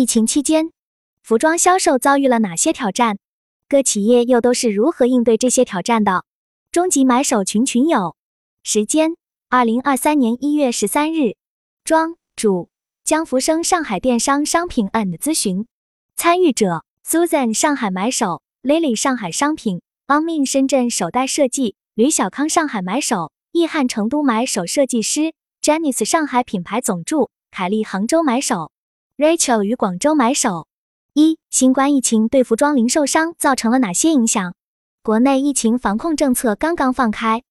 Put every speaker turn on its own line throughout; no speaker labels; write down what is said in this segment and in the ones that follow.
疫情期间，服装销售遭遇了哪些挑战？各企业又都是如何应对这些挑战的？终极买手群群友。时间：二零二三年一月十三日。庄主：江福生，上海电商商品 and 咨询。参与者：Susan，上海买手；Lily，上海商品；Onmin，深圳手袋设计；吕小康，上海买手；易汉，成都买手设计师；Janice，上海品牌总助；凯丽，杭州买手。Rachel 与广州买手：一、新冠疫情对服装零售商造成了哪些影响？国内疫情防控政策刚刚放开，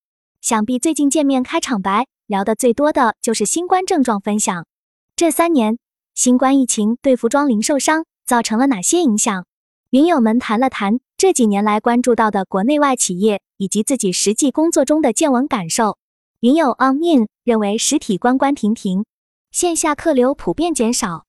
想必最近见面开场白聊得最多的就是新冠症状分享。这三年，新冠疫情对服装零售商造成了哪些影响？云友们谈了谈这几年来关注到的国内外企业以及自己实际工作中的见闻感受。云友 On Min 认为实体关关停停，线下客流普遍减少。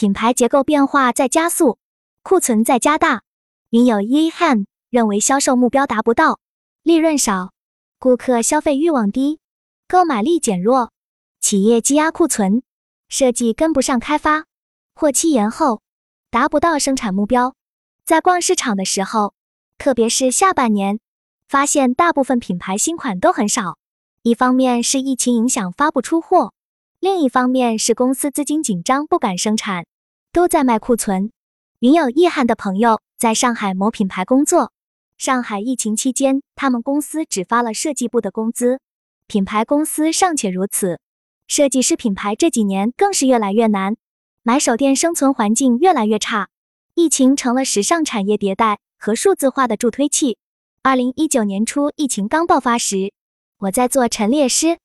品牌结构变化在加速，库存在加大。云友 E Han 认为销售目标达不到，利润少，顾客消费欲望低，购买力减弱，企业积压库存，设计跟不上开发，货期延后，达不到生产目标。在逛市场的时候，特别是下半年，发现大部分品牌新款都很少。一方面是疫情影响发不出货，另一方面是公司资金紧张不敢生产。都在卖库存。云有意涵的朋友在上海某品牌工作，上海疫情期间，他们公司只发了设计部的工资。品牌公司尚且如此，设计师品牌这几年更是越来越难，买手店生存环境越来越差。疫情成了时尚产业迭代和数字化的助推器。二零一九年初，疫情刚爆发时，我在做陈列师，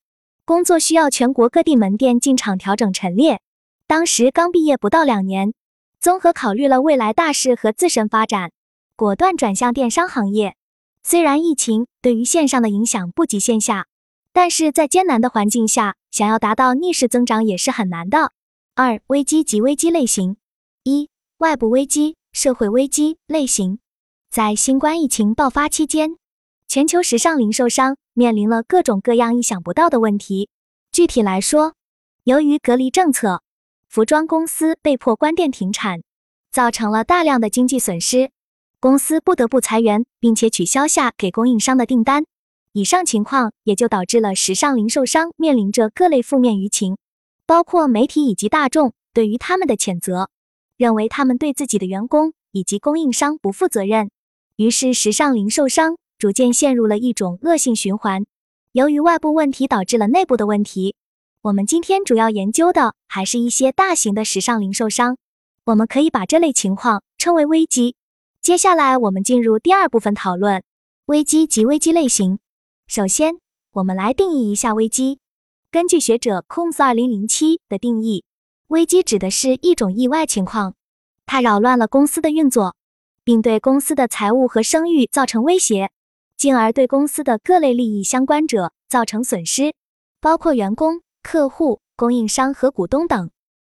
工作需要全国各地门店进场调整陈列。当时刚毕业不到两年，综合考虑了未来大势和自身发展，果断转向电商行业。虽然疫情对于线上的影响不及线下，但是在艰难的环境下，想要达到逆势增长也是很难的。二、危机及危机类型：一、外部危机、社会危机类型。在新冠疫情爆发期间，全球时尚零售商面临了各种各样意想不到的问题。具体来说，由于隔离政策。服装公司被迫关店停产，造成了大量的经济损失，公司不得不裁员，并且取消下给供应商的订单。以上情况也就导致了时尚零售商面临着各类负面舆情，包括媒体以及大众对于他们的谴责，认为他们对自己的员工以及供应商不负责任。于是，时尚零售商逐渐陷入了一种恶性循环。由于外部问题导致了内部的问题。我们今天主要研究的还是一些大型的时尚零售商，我们可以把这类情况称为危机。接下来我们进入第二部分讨论危机及危机类型。首先，我们来定义一下危机。根据学者 Combs 二零零七的定义，危机指的是一种意外情况，它扰乱了公司的运作，并对公司的财务和声誉造成威胁，进而对公司的各类利益相关者造成损失，包括员工。客户、供应商和股东等，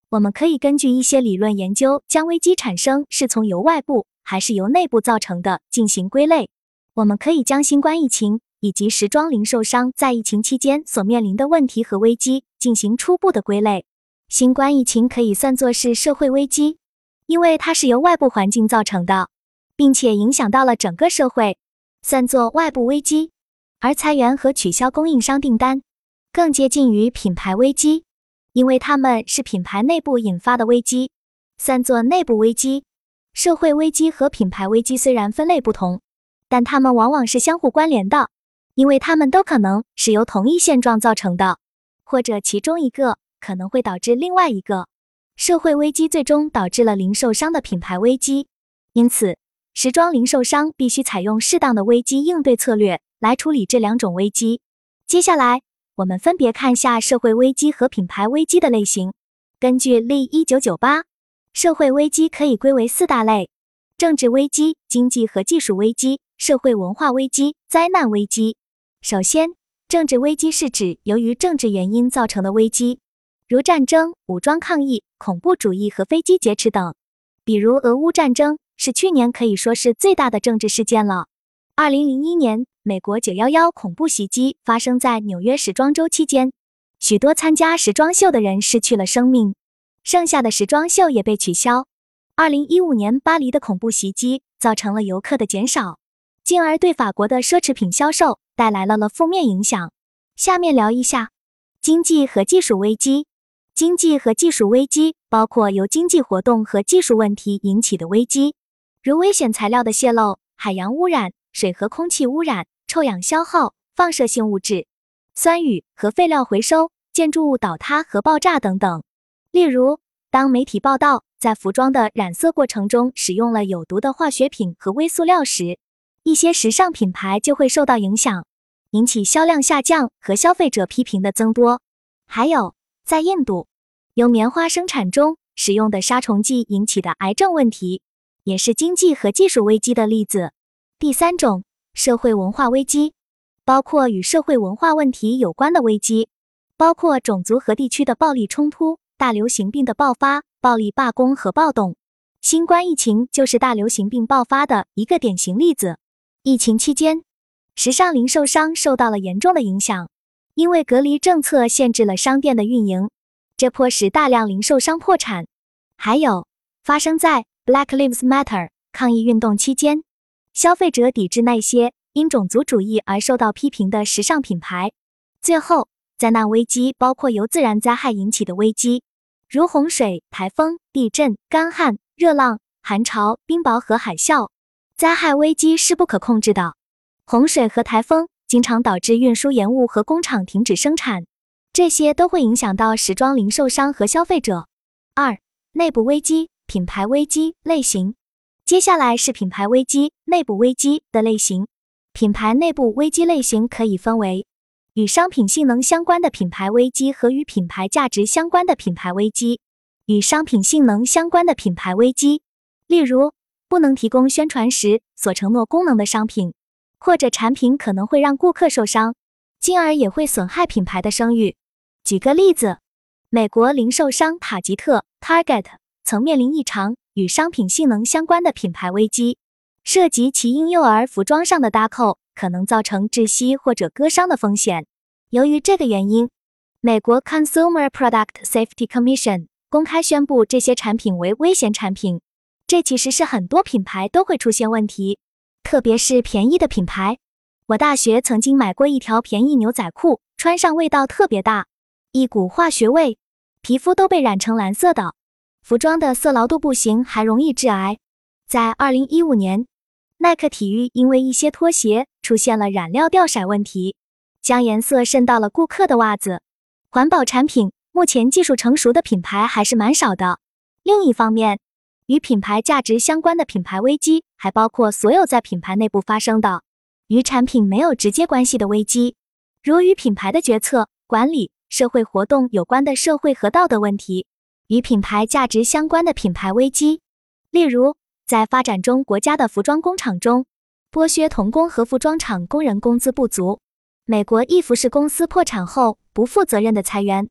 我们可以根据一些理论研究，将危机产生是从由外部还是由内部造成的进行归类。我们可以将新冠疫情以及时装零售商在疫情期间所面临的问题和危机进行初步的归类。新冠疫情可以算作是社会危机，因为它是由外部环境造成的，并且影响到了整个社会，算作外部危机。而裁员和取消供应商订单。更接近于品牌危机，因为它们是品牌内部引发的危机，算作内部危机。社会危机和品牌危机虽然分类不同，但它们往往是相互关联的，因为它们都可能是由同一现状造成的，或者其中一个可能会导致另外一个。社会危机最终导致了零售商的品牌危机，因此，时装零售商必须采用适当的危机应对策略来处理这两种危机。接下来。我们分别看下社会危机和品牌危机的类型。根据例一九九八，社会危机可以归为四大类：政治危机、经济和技术危机、社会文化危机、灾难危机。首先，政治危机是指由于政治原因造成的危机，如战争、武装抗议、恐怖主义和飞机劫持等。比如俄乌战争是去年可以说是最大的政治事件了。二零零一年。美国九幺幺恐怖袭击发生在纽约时装周期间，许多参加时装秀的人失去了生命，剩下的时装秀也被取消。二零一五年巴黎的恐怖袭击造成了游客的减少，进而对法国的奢侈品销售带来了了负面影响。下面聊一下经济和技术危机。经济和技术危机包括由经济活动和技术问题引起的危机，如危险材料的泄漏、海洋污染、水和空气污染、臭氧消耗、放射性物质、酸雨和废料回收、建筑物倒塌和爆炸等等。例如，当媒体报道在服装的染色过程中使用了有毒的化学品和微塑料时，一些时尚品牌就会受到影响，引起销量下降和消费者批评的增多。还有，在印度，由棉花生产中使用的杀虫剂引起的癌症问题，也是经济和技术危机的例子。第三种，社会文化危机，包括与社会文化问题有关的危机，包括种族和地区的暴力冲突。大流行病的爆发、暴力罢工和暴动，新冠疫情就是大流行病爆发的一个典型例子。疫情期间，时尚零售商受到了严重的影响，因为隔离政策限制了商店的运营，这迫使大量零售商破产。还有发生在 Black Lives Matter 抗议运动期间，消费者抵制那些因种族主义而受到批评的时尚品牌。最后，灾难危机包括由自然灾害引起的危机。如洪水、台风、地震、干旱、热浪、寒潮、冰雹和海啸，灾害危机是不可控制的。洪水和台风经常导致运输延误和工厂停止生产，这些都会影响到时装零售商和消费者。二、内部危机、品牌危机类型。接下来是品牌危机、内部危机的类型。品牌内部危机类型可以分为。与商品性能相关的品牌危机和与品牌价值相关的品牌危机。与商品性能相关的品牌危机，例如不能提供宣传时所承诺功能的商品，或者产品可能会让顾客受伤，进而也会损害品牌的声誉。举个例子，美国零售商塔吉特 （Target） 曾面临一场与商品性能相关的品牌危机，涉及其婴幼儿服装上的搭扣。可能造成窒息或者割伤的风险。由于这个原因，美国 Consumer Product Safety Commission 公开宣布这些产品为危险产品。这其实是很多品牌都会出现问题，特别是便宜的品牌。我大学曾经买过一条便宜牛仔裤，穿上味道特别大，一股化学味，皮肤都被染成蓝色的。服装的色牢度不行，还容易致癌。在二零一五年。耐克体育因为一些拖鞋出现了染料掉色问题，将颜色渗到了顾客的袜子。环保产品目前技术成熟的品牌还是蛮少的。另一方面，与品牌价值相关的品牌危机还包括所有在品牌内部发生的与产品没有直接关系的危机，如与品牌的决策、管理、社会活动有关的社会和道德问题；与品牌价值相关的品牌危机，例如。在发展中国家的服装工厂中，剥削童工和服装厂工人工资不足。美国一服饰公司破产后不负责任的裁员。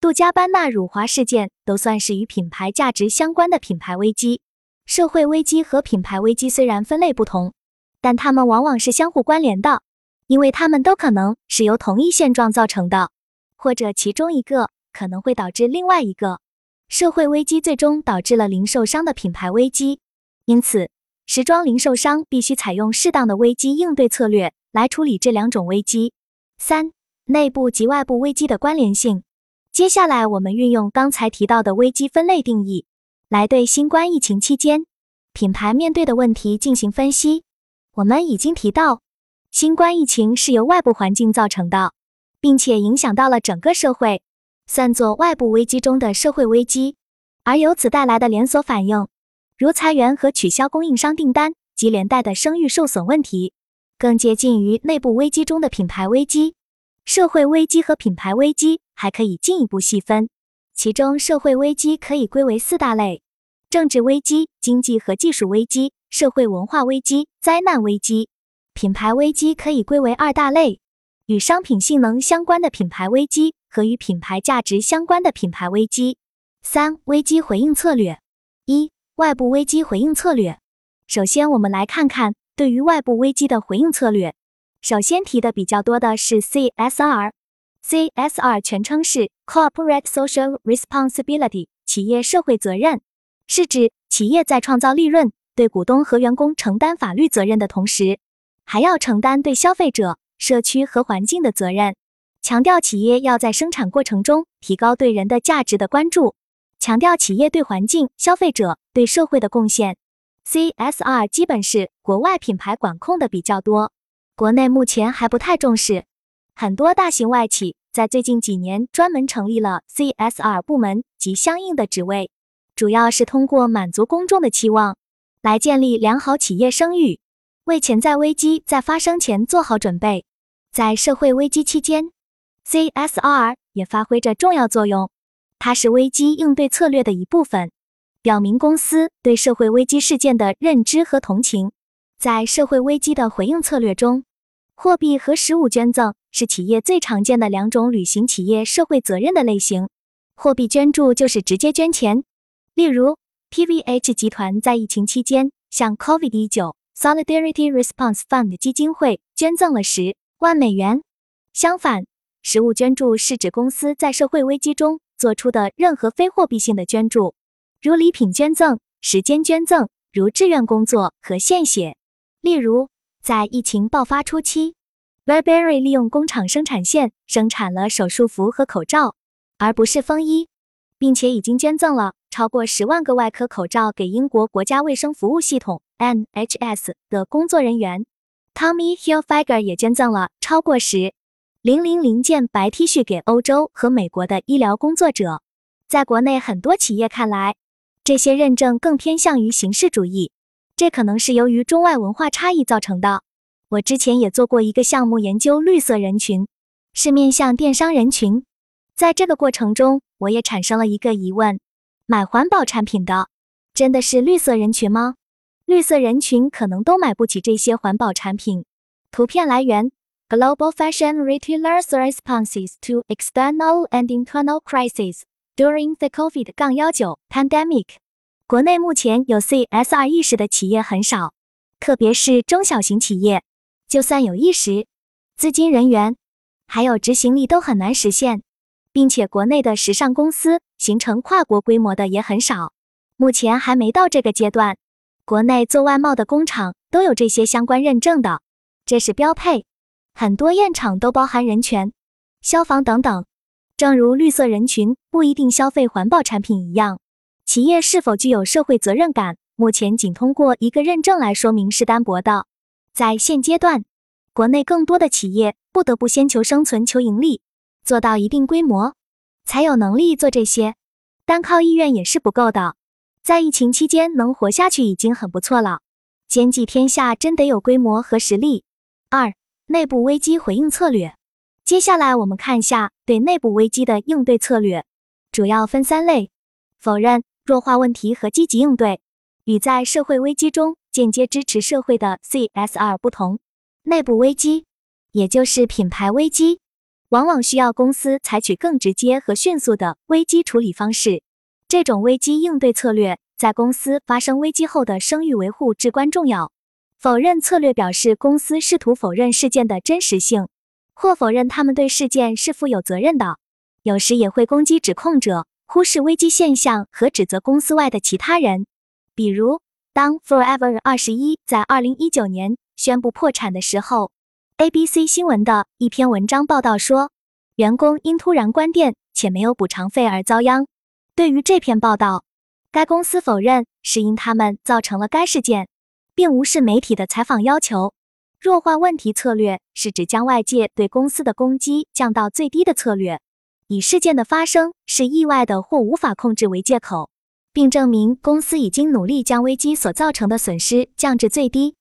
杜嘉班纳辱华事件都算是与品牌价值相关的品牌危机。社会危机和品牌危机虽然分类不同，但它们往往是相互关联的，因为它们都可能是由同一现状造成的，或者其中一个可能会导致另外一个。社会危机最终导致了零售商的品牌危机。因此，时装零售商必须采用适当的危机应对策略来处理这两种危机。三、内部及外部危机的关联性。接下来，我们运用刚才提到的危机分类定义，来对新冠疫情期间品牌面对的问题进行分析。我们已经提到，新冠疫情是由外部环境造成的，并且影响到了整个社会，算作外部危机中的社会危机，而由此带来的连锁反应。如裁员和取消供应商订单及连带的声誉受损问题，更接近于内部危机中的品牌危机。社会危机和品牌危机还可以进一步细分，其中社会危机可以归为四大类：政治危机、经济和技术危机、社会文化危机、灾难危机。品牌危机可以归为二大类：与商品性能相关的品牌危机和与品牌价值相关的品牌危机。三、危机回应策略一。外部危机回应策略。首先，我们来看看对于外部危机的回应策略。首先提的比较多的是 CSR。CSR 全称是 Corporate Social Responsibility，企业社会责任。是指企业在创造利润、对股东和员工承担法律责任的同时，还要承担对消费者、社区和环境的责任。强调企业要在生产过程中提高对人的价值的关注，强调企业对环境、消费者、对社会的贡献。CSR 基本是国外品牌管控的比较多，国内目前还不太重视。很多大型外企在最近几年专门成立了 CSR 部门及相应的职位，主要是通过满足公众的期望，来建立良好企业声誉，为潜在危机在发生前做好准备。在社会危机期间，CSR 也发挥着重要作用，它是危机应对策略的一部分。表明公司对社会危机事件的认知和同情。在社会危机的回应策略中，货币和实物捐赠是企业最常见的两种履行企业社会责任的类型。货币捐助就是直接捐钱，例如 PVH 集团在疫情期间向 COVID-19 Solidarity Response Fund 基金会捐赠了十万美元。相反，实物捐助是指公司在社会危机中做出的任何非货币性的捐助。如礼品捐赠、时间捐赠，如志愿工作和献血。例如，在疫情爆发初期，Burberry 利用工厂生产线生产了手术服和口罩，而不是风衣，并且已经捐赠了超过十万个外科口罩给英国国家卫生服务系统 （NHS） 的工作人员。Tommy Hilfiger 也捐赠了超过十零零零件白 T 恤给欧洲和美国的医疗工作者。在国内很多企业看来，这些认证更偏向于形式主义，这可能是由于中外文化差异造成的。我之前也做过一个项目，研究绿色人群，是面向电商人群。在这个过程中，我也产生了一个疑问：买环保产品的真的是绿色人群吗？绿色人群可能都买不起这些环保产品。图片来源：Global Fashion Retailers Responses to External and Internal Crises。During the COVID-19 pandemic，国内目前有 CSR 意识的企业很少，特别是中小型企业。就算有意识，资金、人员还有执行力都很难实现，并且国内的时尚公司形成跨国规模的也很少，目前还没到这个阶段。国内做外贸的工厂都有这些相关认证的，这是标配。很多验厂都包含人权、消防等等。正如绿色人群不一定消费环保产品一样，企业是否具有社会责任感，目前仅通过一个认证来说明是单薄的。在现阶段，国内更多的企业不得不先求生存、求盈利，做到一定规模，才有能力做这些。单靠意愿也是不够的。在疫情期间能活下去已经很不错了，兼济天下真得有规模和实力。二、内部危机回应策略。接下来我们看一下对内部危机的应对策略，主要分三类：否认、弱化问题和积极应对。与在社会危机中间接支持社会的 CSR 不同，内部危机，也就是品牌危机，往往需要公司采取更直接和迅速的危机处理方式。这种危机应对策略在公司发生危机后的声誉维护至关重要。否认策略表示公司试图否认事件的真实性。或否认他们对事件是负有责任的，有时也会攻击指控者，忽视危机现象和指责公司外的其他人。比如，当 Forever 二十一在二零一九年宣布破产的时候，ABC 新闻的一篇文章报道说，员工因突然关店且没有补偿费而遭殃。对于这篇报道，该公司否认是因他们造成了该事件，并无视媒体的采访要求。弱化问题策略是指将外界对公司的攻击降到最低的策略，以事件的发生是意外的或无法控制为借口，并证明公司已经努力将危机所造成的损失降至最低。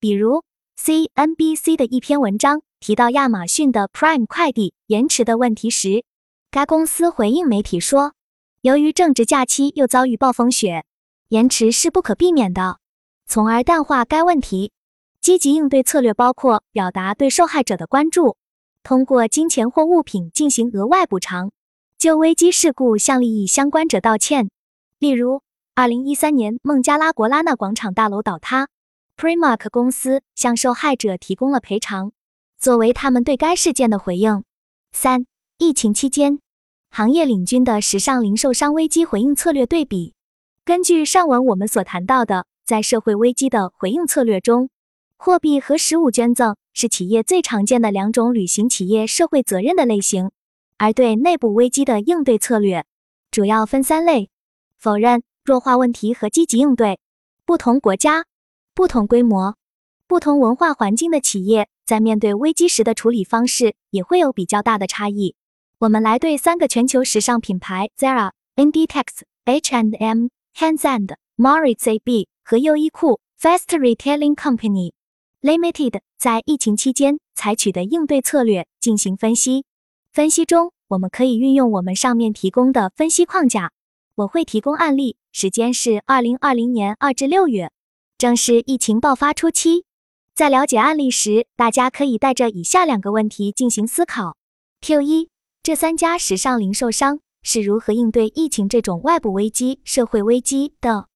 比如，CNBC 的一篇文章提到亚马逊的 Prime 快递延迟的问题时，该公司回应媒体说，由于正值假期又遭遇暴风雪，延迟是不可避免的，从而淡化该问题。积极应对策略包括表达对受害者的关注，通过金钱或物品进行额外补偿，就危机事故向利益相关者道歉。例如，二零一三年孟加拉国拉纳广场大楼倒塌，Primark 公司向受害者提供了赔偿，作为他们对该事件的回应。三、疫情期间，行业领军的时尚零售商危机回应策略对比。根据上文我们所谈到的，在社会危机的回应策略中，货币和实物捐赠是企业最常见的两种履行企业社会责任的类型。而对内部危机的应对策略主要分三类：否认、弱化问题和积极应对。不同国家、不同规模、不同文化环境的企业在面对危机时的处理方式也会有比较大的差异。我们来对三个全球时尚品牌 Zara、Inditex、H&M、Hans and Moritz AB 和优衣库 Fast Retailing Company Limited 在疫情期间采取的应对策略进行分析。分析中，我们可以运用我们上面提供的分析框架。我会提供案例，时间是二零二零年二至六月，正是疫情爆发初期。在了解案例时，大家可以带着以下两个问题进行思考：Q 一，这三家时尚零售商是如何应对疫情这种外部危机、社会危机的？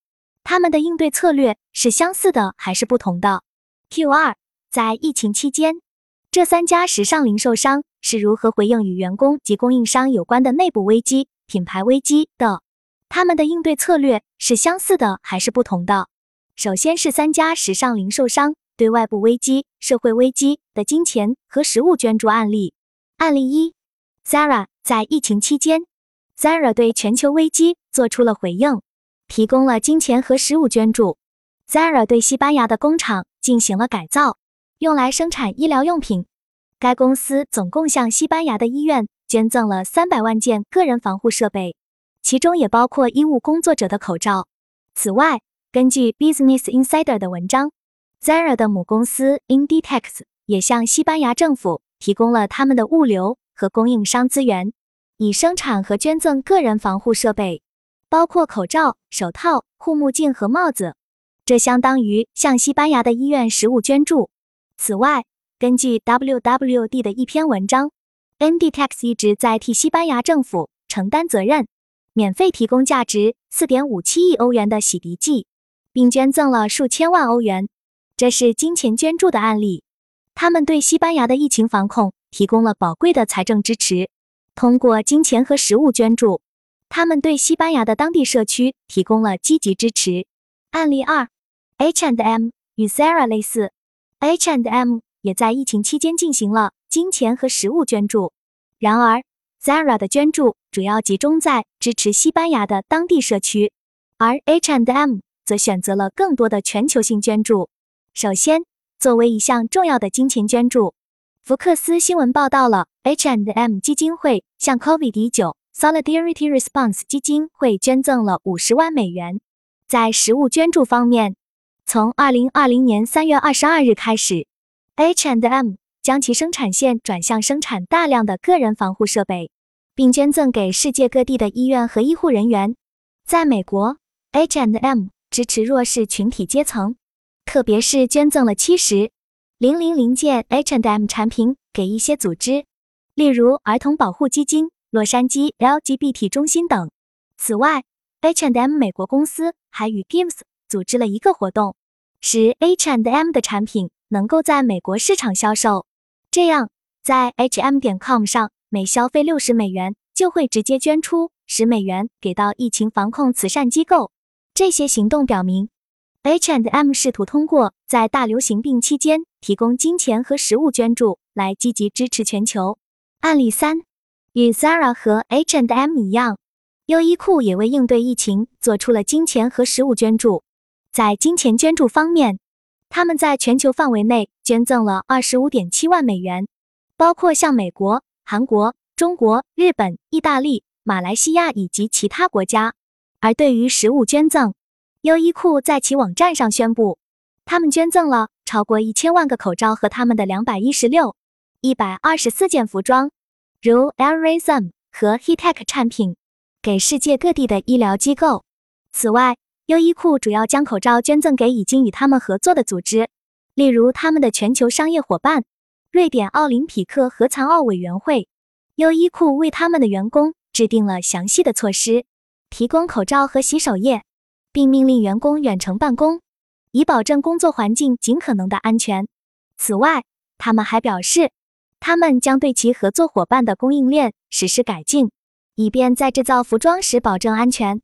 他们的应对策略是相似的还是不同的？Q 二，在疫情期间，这三家时尚零售商。是如何回应与员工及供应商有关的内部危机、品牌危机的？他们的应对策略是相似的还是不同的？首先是三家时尚零售商对外部危机、社会危机的金钱和实物捐助案例。案例一：Zara 在疫情期间，Zara 对全球危机做出了回应，提供了金钱和食物捐助。Zara 对西班牙的工厂进行了改造，用来生产医疗用品。该公司总共向西班牙的医院捐赠了三百万件个人防护设备，其中也包括医务工作者的口罩。此外，根据 Business Insider 的文章，Zara 的母公司 Inditex 也向西班牙政府提供了他们的物流和供应商资源，以生产和捐赠个人防护设备，包括口罩、手套、护目镜和帽子。这相当于向西班牙的医院实物捐助。此外，根据 WWD 的一篇文章 nd tex 一直在替西班牙政府承担责任，免费提供价值4.57亿欧元的洗涤剂，并捐赠了数千万欧元。这是金钱捐助的案例。他们对西班牙的疫情防控提供了宝贵的财政支持，通过金钱和实物捐助，他们对西班牙的当地社区提供了积极支持。案例二，H&M 与 Zara 类似，H&M。也在疫情期间进行了金钱和实物捐助。然而，Zara 的捐助主要集中在支持西班牙的当地社区，而 H&M 则选择了更多的全球性捐助。首先，作为一项重要的金钱捐助，福克斯新闻报道了 H&M 基金会向 COVID-19 Solidarity Response 基金会捐赠了五十万美元。在实物捐助方面，从二零二零年三月二十二日开始。，H and M 将其生产线转向生产大量的个人防护设备，并捐赠给世界各地的医院和医护人员。在美国，H and M 支持弱势群体阶层，特别是捐赠了七十零零零件 H and M 产品给一些组织，例如儿童保护基金、洛杉矶 LGBT 中心等。此外，H and M 美国公司还与 Gives 组织了一个活动，使 H and M 的产品。能够在美国市场销售，这样在 H&M 点 com 上每消费六十美元就会直接捐出十美元给到疫情防控慈善机构。这些行动表明，H and M 试图通过在大流行病期间提供金钱和实物捐助来积极支持全球。案例三，与 Zara 和 H&M 一样，优衣库也为应对疫情做出了金钱和实物捐助。在金钱捐助方面，他们在全球范围内捐赠了二十五点七万美元，包括向美国、韩国、中国、日本、意大利、马来西亚以及其他国家。而对于食物捐赠，优衣库在其网站上宣布，他们捐赠了超过一千万个口罩和他们的两百一十六、一百二十四件服装，如 Airism 和 Heatech 产品，给世界各地的医疗机构。此外，优衣库主要将口罩捐赠给已经与他们合作的组织，例如他们的全球商业伙伴瑞典奥林匹克和残奥委员会。优衣库为他们的员工制定了详细的措施，提供口罩和洗手液，并命令员工远程办公，以保证工作环境尽可能的安全。此外，他们还表示，他们将对其合作伙伴的供应链实施改进，以便在制造服装时保证安全。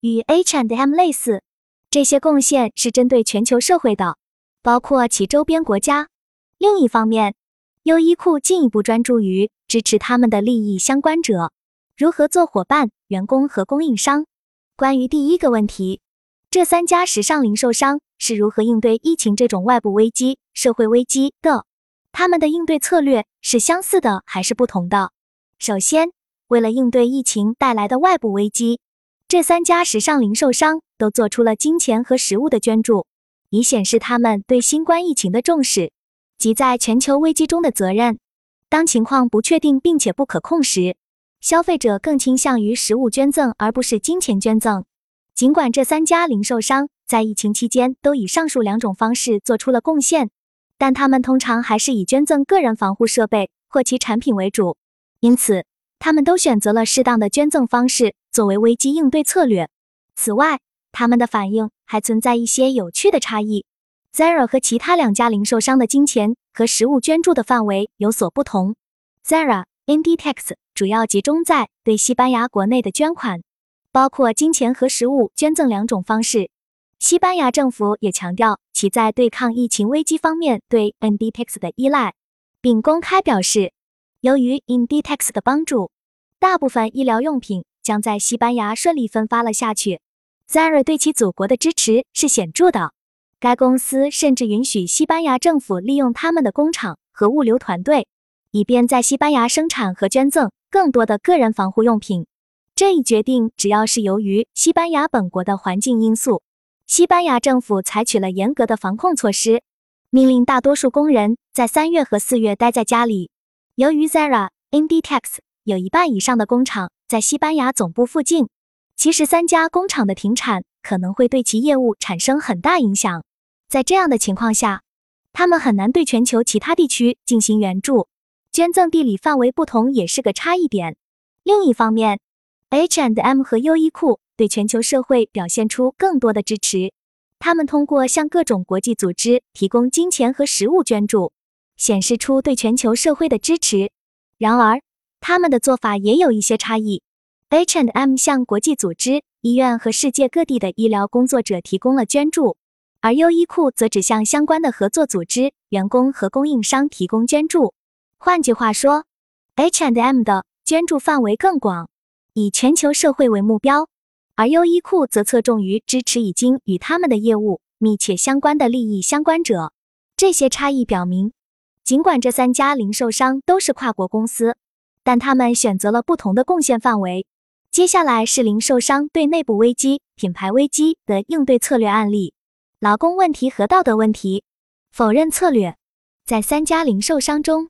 与 H and M 类似。这些贡献是针对全球社会的，包括其周边国家。另一方面，优衣库进一步专注于支持他们的利益相关者，如何做伙伴、员工和供应商。关于第一个问题，这三家时尚零售商是如何应对疫情这种外部危机、社会危机的？他们的应对策略是相似的还是不同的？首先，为了应对疫情带来的外部危机。这三家时尚零售商都做出了金钱和食物的捐助，以显示他们对新冠疫情的重视及在全球危机中的责任。当情况不确定并且不可控时，消费者更倾向于食物捐赠而不是金钱捐赠。尽管这三家零售商在疫情期间都以上述两种方式做出了贡献，但他们通常还是以捐赠个人防护设备或其产品为主。因此，他们都选择了适当的捐赠方式作为危机应对策略。此外，他们的反应还存在一些有趣的差异。Zara 和其他两家零售商的金钱和实物捐助的范围有所不同。Zara Inditex 主要集中在对西班牙国内的捐款，包括金钱和实物捐赠两种方式。西班牙政府也强调其在对抗疫情危机方面对 Inditex 的依赖，并公开表示。由于 Inditex 的帮助，大部分医疗用品将在西班牙顺利分发了下去。Zara 对其祖国的支持是显著的，该公司甚至允许西班牙政府利用他们的工厂和物流团队，以便在西班牙生产和捐赠更多的个人防护用品。这一决定主要是由于西班牙本国的环境因素。西班牙政府采取了严格的防控措施，命令大多数工人在三月和四月待在家里。由于 Zara Inditex 有一半以上的工厂在西班牙总部附近，其十三家工厂的停产可能会对其业务产生很大影响。在这样的情况下，他们很难对全球其他地区进行援助。捐赠地理范围不同也是个差异点。另一方面，H&M 和优衣库对全球社会表现出更多的支持，他们通过向各种国际组织提供金钱和食物捐助。显示出对全球社会的支持。然而，他们的做法也有一些差异。H and M 向国际组织、医院和世界各地的医疗工作者提供了捐助，而优衣库则只向相关的合作组织、员工和供应商提供捐助。换句话说，H and M 的捐助范围更广，以全球社会为目标，而优衣库则侧重于支持已经与他们的业务密切相关的利益相关者。这些差异表明。尽管这三家零售商都是跨国公司，但他们选择了不同的贡献范围。接下来是零售商对内部危机、品牌危机的应对策略案例：劳工问题和道德问题。否认策略在三家零售商中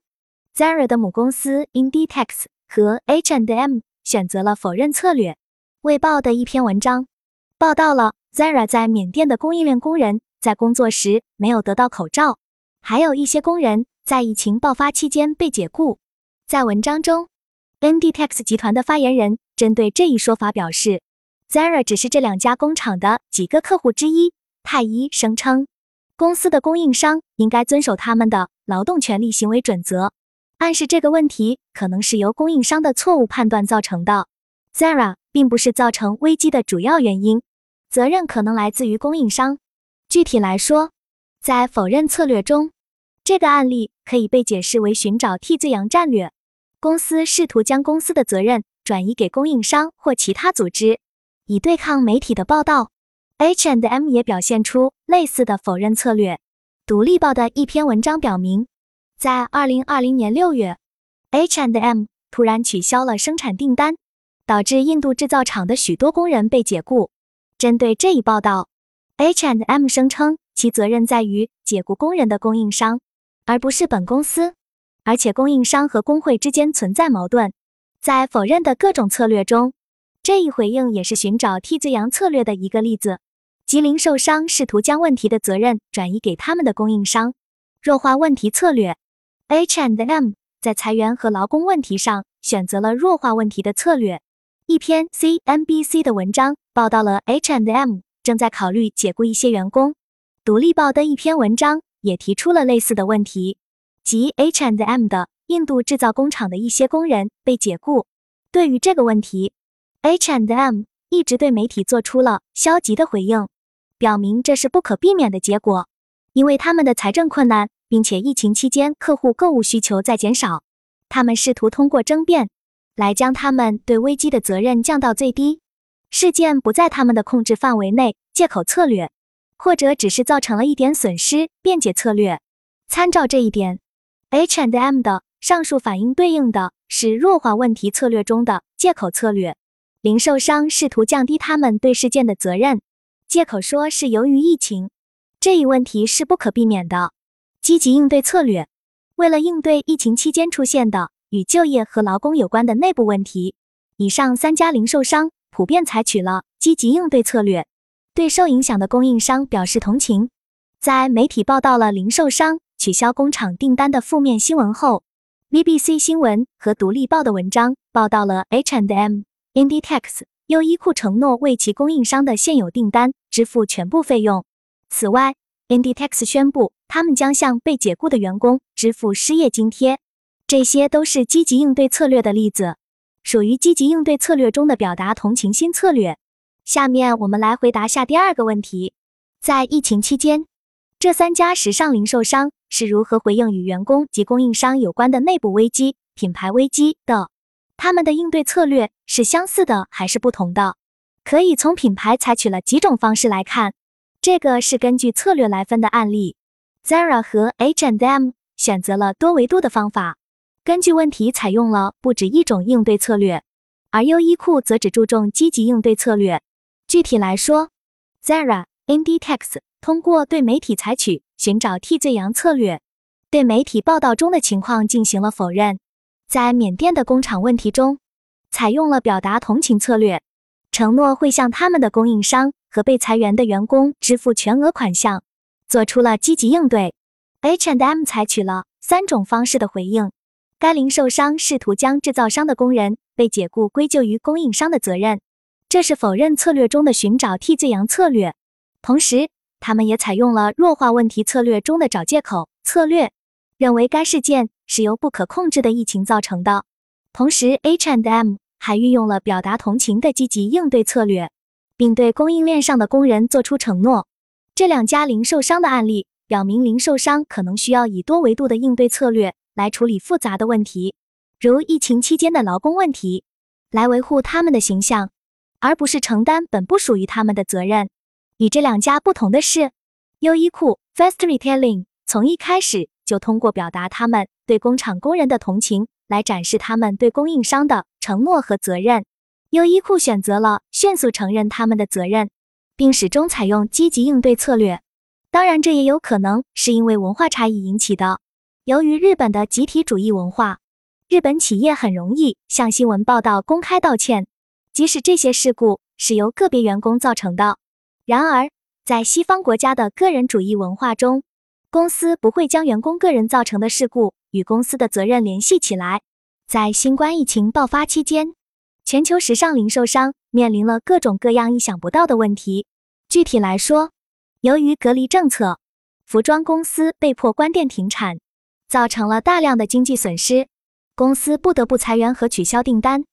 ，Zara 的母公司 Inditex 和 H&M 选择了否认策略。卫报的一篇文章报道了 Zara 在缅甸的供应链工人在工作时没有得到口罩，还有一些工人。在疫情爆发期间被解雇。在文章中，NDTex 集团的发言人针对这一说法表示，Zara 只是这两家工厂的几个客户之一。太医声称，公司的供应商应该遵守他们的劳动权利行为准则，暗示这个问题可能是由供应商的错误判断造成的。Zara 并不是造成危机的主要原因，责任可能来自于供应商。具体来说，在否认策略中。这个案例可以被解释为寻找替罪羊战略。公司试图将公司的责任转移给供应商或其他组织，以对抗媒体的报道。H and M 也表现出类似的否认策略。独立报的一篇文章表明，在2020年6月，H and M 突然取消了生产订单，导致印度制造厂的许多工人被解雇。针对这一报道，H and M 声称其责任在于解雇工人的供应商。而不是本公司，而且供应商和工会之间存在矛盾。在否认的各种策略中，这一回应也是寻找替罪羊策略的一个例子，即零售商试图将问题的责任转移给他们的供应商。弱化问题策略 H and M 在裁员和劳工问题上选择了弱化问题的策略。一篇 CNBC 的文章报道了 H and M 正在考虑解雇一些员工。独立报的一篇文章。也提出了类似的问题，即 H and M 的印度制造工厂的一些工人被解雇。对于这个问题，H and M 一直对媒体做出了消极的回应，表明这是不可避免的结果，因为他们的财政困难，并且疫情期间客户购物需求在减少，他们试图通过争辩来将他们对危机的责任降到最低。事件不在他们的控制范围内，借口策略，或者只是造成了一点损失，辩解策略。参照这一点，H and M 的上述反应对应的是弱化问题策略中的借口策略。零售商试图降低他们对事件的责任，借口说是由于疫情。这一问题是不可避免的。积极应对策略，为了应对疫情期间出现的与就业和劳工有关的内部问题，以上三家零售商普遍采取了积极应对策略，对受影响的供应商表示同情。在媒体报道了零售商取消工厂订单的负面新闻后，BBC 新闻和独立报的文章报道了 H&M。Inditex 优衣库承诺为其供应商的现有订单支付全部费用。此外，Inditex 宣布他们将向被解雇的员工支付失业津贴。这些都是积极应对策略的例子，属于积极应对策略中的表达同情心策略。下面我们来回答下第二个问题：在疫情期间，这三家时尚零售商是如何回应与员工及供应商有关的内部危机、品牌危机的？他们的应对策略是相似的还是不同的？可以从品牌采取了几种方式来看。这个是根据策略来分的案例。Zara 和 H&M 选择了多维度的方法，根据问题采用了不止一种应对策略，而优衣库则只注重积极应对策略。具体来说，Zara、Inditex 通过对媒体采取寻找替罪羊策略，对媒体报道中的情况进行了否认。在缅甸的工厂问题中，采用了表达同情策略，承诺会向他们的供应商和被裁员的员工支付全额款项，做出了积极应对。H&M 采取了三种方式的回应。该零售商试图将制造商的工人被解雇归咎于供应商的责任，这是否认策略中的寻找替罪羊策略。同时，他们也采用了弱化问题策略中的找借口策略，认为该事件。是由不可控制的疫情造成的。同时，H&M 还运用了表达同情的积极应对策略，并对供应链上的工人做出承诺。这两家零售商的案例表明，零售商可能需要以多维度的应对策略来处理复杂的问题，如疫情期间的劳工问题，来维护他们的形象，而不是承担本不属于他们的责任。与这两家不同的是，优衣库 Fast Retailing 从一开始就通过表达他们。对工厂工人的同情，来展示他们对供应商的承诺和责任。优衣库选择了迅速承认他们的责任，并始终采用积极应对策略。当然，这也有可能是因为文化差异引起的。由于日本的集体主义文化，日本企业很容易向新闻报道公开道歉，即使这些事故是由个别员工造成的。然而，在西方国家的个人主义文化中，公司不会将员工个人造成的事故。与公司的责任联系起来。在新冠疫情爆发期间，全球时尚零售商面临了各种各样意想不到的问题。具体来说，由于隔离政策，服装公司被迫关店停产，造成了大量的经济损失，公司不得不裁员和取消订单。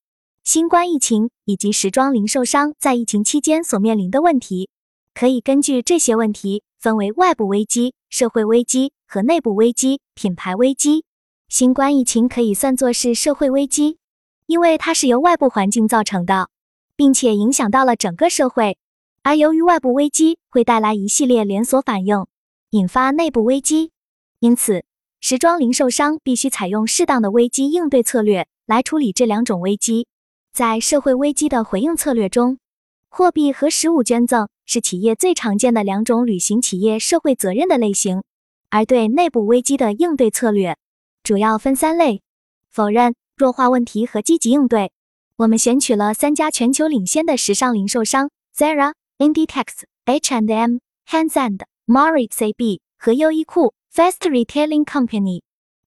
新冠疫情以及时装零售商在疫情期间所面临的问题，可以根据这些问题分为外部危机、社会危机和内部危机、品牌危机。新冠疫情可以算作是社会危机，因为它是由外部环境造成的，并且影响到了整个社会。而由于外部危机会带来一系列连锁反应，引发内部危机，因此时装零售商必须采用适当的危机应对策略来处理这两种危机。在社会危机的回应策略中，货币和实物捐赠是企业最常见的两种履行企业社会责任的类型。而对内部危机的应对策略。主要分三类：否认、弱化问题和积极应对。我们选取了三家全球领先的时尚零售商：Zara、Inditex、H&M、Hans and Maury CB 和优衣库 Fast Retailing Company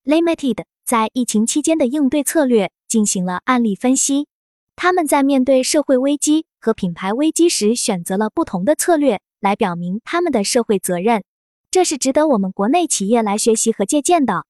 Limited 在疫情期间的应对策略进行了案例分析。他们在面对社会危机和品牌危机时选择了不同的策略来表明他们的社会责任，这是值得我们国内企业来学习和借鉴的。